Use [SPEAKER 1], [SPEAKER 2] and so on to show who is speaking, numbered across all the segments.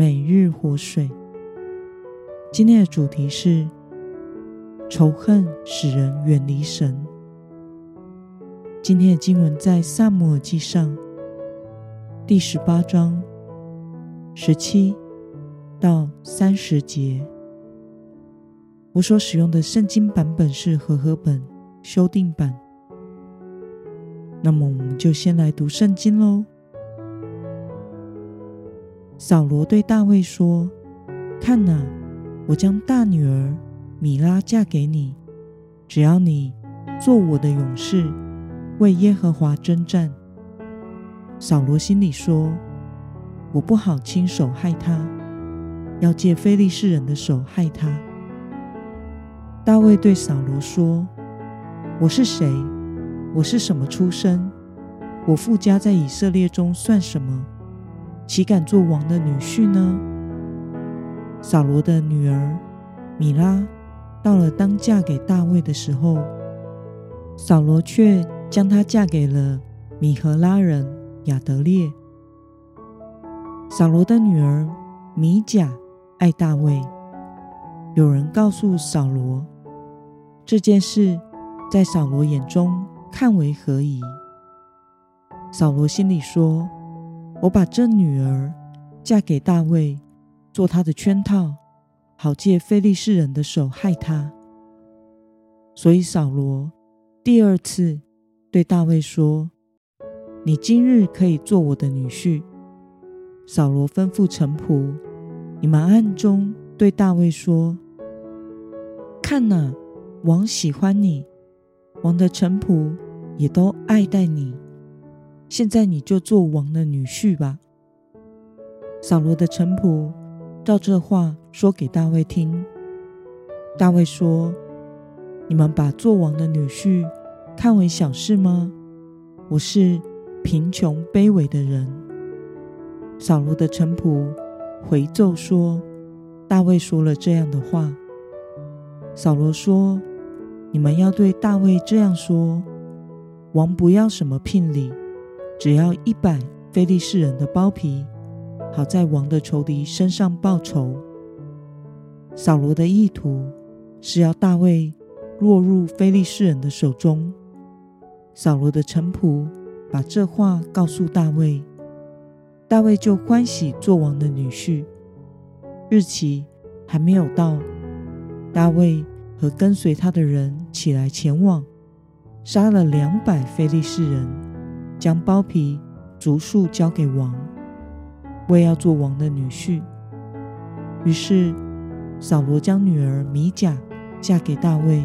[SPEAKER 1] 每日活水。今天的主题是仇恨使人远离神。今天的经文在撒母耳记上第十八章十七到三十节。我所使用的圣经版本是和合本修订版。那么，我们就先来读圣经喽。扫罗对大卫说：“看哪，我将大女儿米拉嫁给你，只要你做我的勇士，为耶和华征战。”扫罗心里说：“我不好亲手害她，要借非利士人的手害她。”大卫对扫罗说：“我是谁？我是什么出身？我父家在以色列中算什么？”岂敢做王的女婿呢？扫罗的女儿米拉到了当嫁给大卫的时候，扫罗却将她嫁给了米荷拉人亚得列。扫罗的女儿米甲爱大卫，有人告诉扫罗这件事，在扫罗眼中看为何宜？扫罗心里说。我把这女儿嫁给大卫，做他的圈套，好借非利士人的手害他。所以扫罗第二次对大卫说：“你今日可以做我的女婿。”扫罗吩咐臣仆：“你们暗中对大卫说：看哪，王喜欢你，王的臣仆也都爱戴你。”现在你就做王的女婿吧。扫罗的臣仆照这话说给大卫听。大卫说：“你们把做王的女婿看为小事吗？我是贫穷卑微的人。”扫罗的臣仆回奏说：“大卫说了这样的话。”扫罗说：“你们要对大卫这样说：王不要什么聘礼。”只要一百非利士人的包皮，好在王的仇敌身上报仇。扫罗的意图是要大卫落入非利士人的手中。扫罗的臣仆把这话告诉大卫，大卫就欢喜做王的女婿。日期还没有到，大卫和跟随他的人起来前往，杀了两百非利士人。将包皮逐数交给王，为要做王的女婿。于是扫罗将女儿米甲嫁给大卫。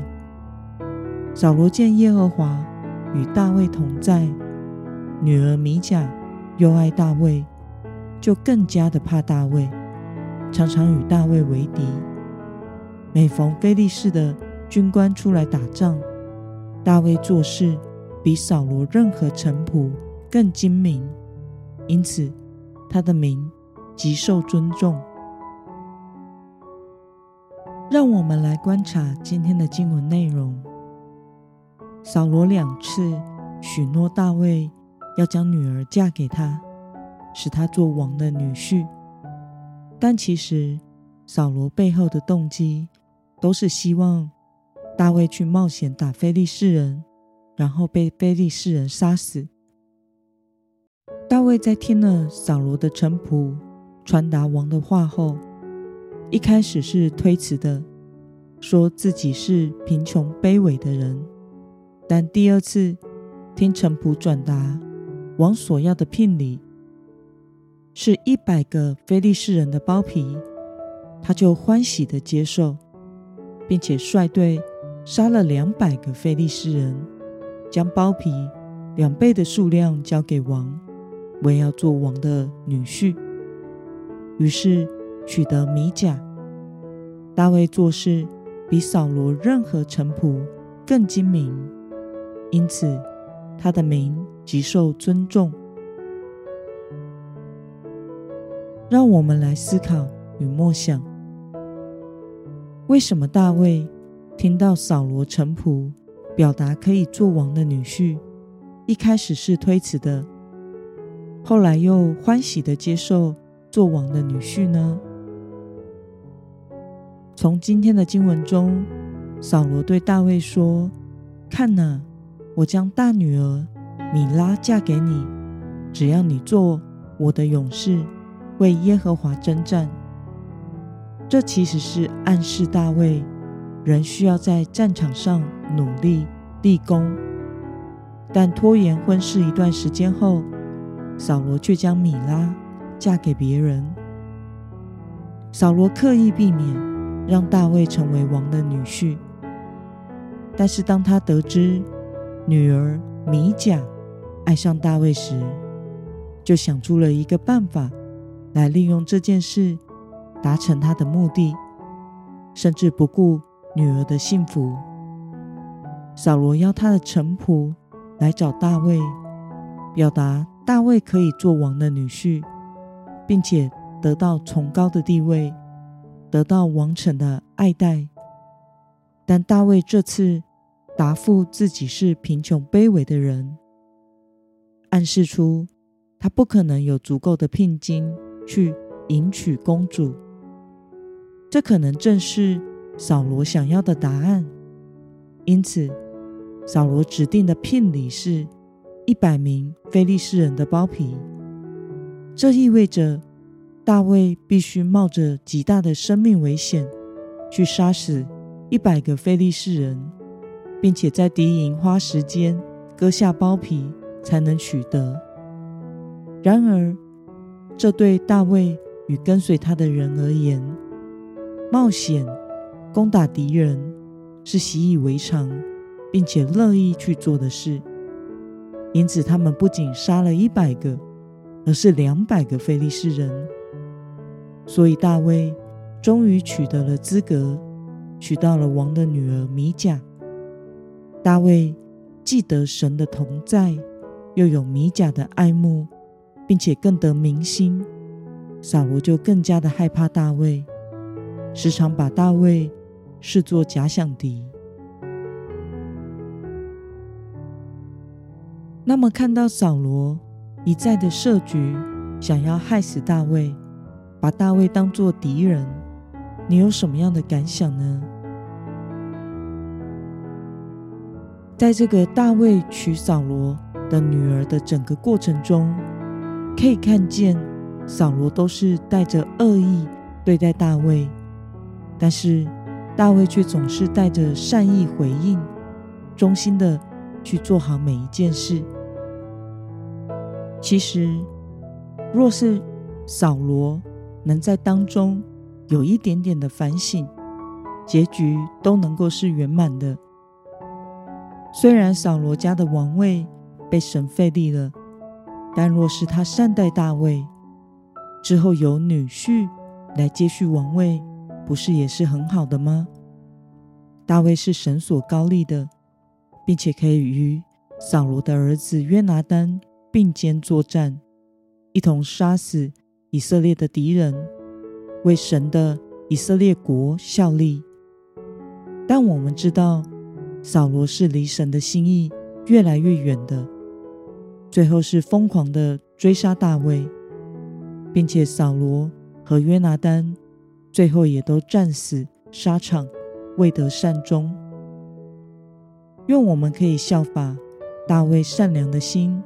[SPEAKER 1] 扫罗见耶和华与大卫同在，女儿米甲又爱大卫，就更加的怕大卫，常常与大卫为敌。每逢非利士的军官出来打仗，大卫做事。比扫罗任何臣仆更精明，因此他的名极受尊重。让我们来观察今天的经文内容。扫罗两次许诺大卫要将女儿嫁给他，使他做王的女婿，但其实扫罗背后的动机都是希望大卫去冒险打非利士人。然后被非利士人杀死。大卫在听了扫罗的臣仆传达王的话后，一开始是推辞的，说自己是贫穷卑微的人。但第二次听臣仆转达王所要的聘礼是一百个非利士人的包皮，他就欢喜的接受，并且率队杀了两百个非利士人。将包皮两倍的数量交给王，为要做王的女婿。于是取得米甲。大卫做事比扫罗任何臣仆更精明，因此他的名极受尊重。让我们来思考与默想：为什么大卫听到扫罗臣仆表达可以做王的女婿，一开始是推辞的，后来又欢喜的接受做王的女婿呢？从今天的经文中，扫罗对大卫说：“看哪，我将大女儿米拉嫁给你，只要你做我的勇士，为耶和华征战。”这其实是暗示大卫仍需要在战场上努力立功。但拖延婚事一段时间后，扫罗却将米拉嫁给别人。扫罗刻意避免。让大卫成为王的女婿，但是当他得知女儿米甲爱上大卫时，就想出了一个办法来利用这件事达成他的目的，甚至不顾女儿的幸福。扫罗邀他的臣仆来找大卫，表达大卫可以做王的女婿，并且得到崇高的地位。得到王臣的爱戴，但大卫这次答复自己是贫穷卑微的人，暗示出他不可能有足够的聘金去迎娶公主。这可能正是扫罗想要的答案。因此，扫罗指定的聘礼是一百名非利士人的包皮，这意味着。大卫必须冒着极大的生命危险，去杀死一百个非利士人，并且在敌营花时间割下包皮才能取得。然而，这对大卫与跟随他的人而言，冒险攻打敌人是习以为常，并且乐意去做的事。因此，他们不仅杀了一百个，而是两百个非利士人。所以大卫终于取得了资格，娶到了王的女儿米甲。大卫既得神的同在，又有米甲的爱慕，并且更得民心，扫罗就更加的害怕大卫，时常把大卫视作假想敌。那么，看到扫罗一再的设局，想要害死大卫。把大卫当作敌人，你有什么样的感想呢？在这个大卫娶扫罗的女儿的整个过程中，可以看见扫罗都是带着恶意对待大卫，但是大卫却总是带着善意回应，忠心的去做好每一件事。其实，若是扫罗，能在当中有一点点的反省，结局都能够是圆满的。虽然扫罗家的王位被神废立了，但若是他善待大卫，之后有女婿来接续王位，不是也是很好的吗？大卫是神所高立的，并且可以与扫罗的儿子约拿单并肩作战，一同杀死。以色列的敌人，为神的以色列国效力。但我们知道，扫罗是离神的心意越来越远的，最后是疯狂的追杀大卫，并且扫罗和约拿单最后也都战死沙场，未得善终。愿我们可以效法大卫善良的心，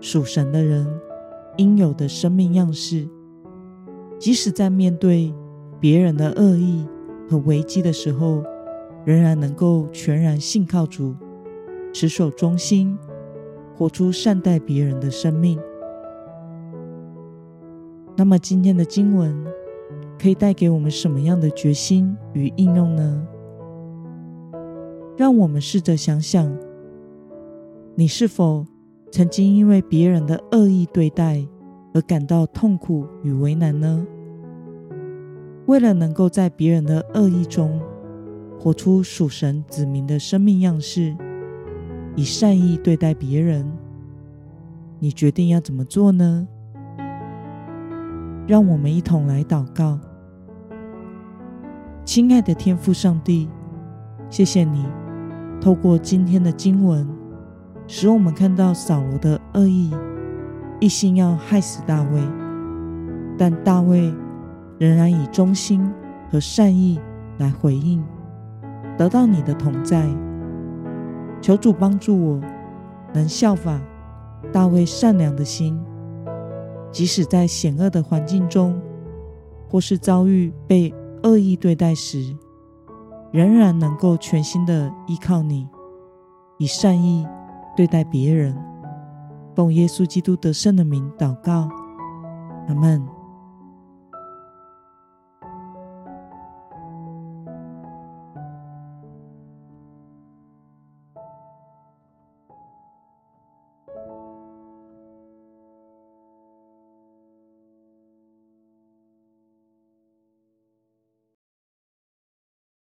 [SPEAKER 1] 属神的人。应有的生命样式，即使在面对别人的恶意和危机的时候，仍然能够全然信靠主，持守忠心，活出善待别人的生命。那么，今天的经文可以带给我们什么样的决心与应用呢？让我们试着想想，你是否曾经因为别人的恶意对待而感到痛苦与为难呢？为了能够在别人的恶意中活出属神子民的生命样式，以善意对待别人，你决定要怎么做呢？让我们一同来祷告。亲爱的天父上帝，谢谢你透过今天的经文，使我们看到扫罗的恶意，一心要害死大卫，但大卫仍然以忠心和善意来回应，得到你的同在。求主帮助我，能效法大卫善良的心，即使在险恶的环境中，或是遭遇被恶意对待时，仍然能够全心的依靠你，以善意对待别人。奉耶稣基督得胜的名祷告，阿门。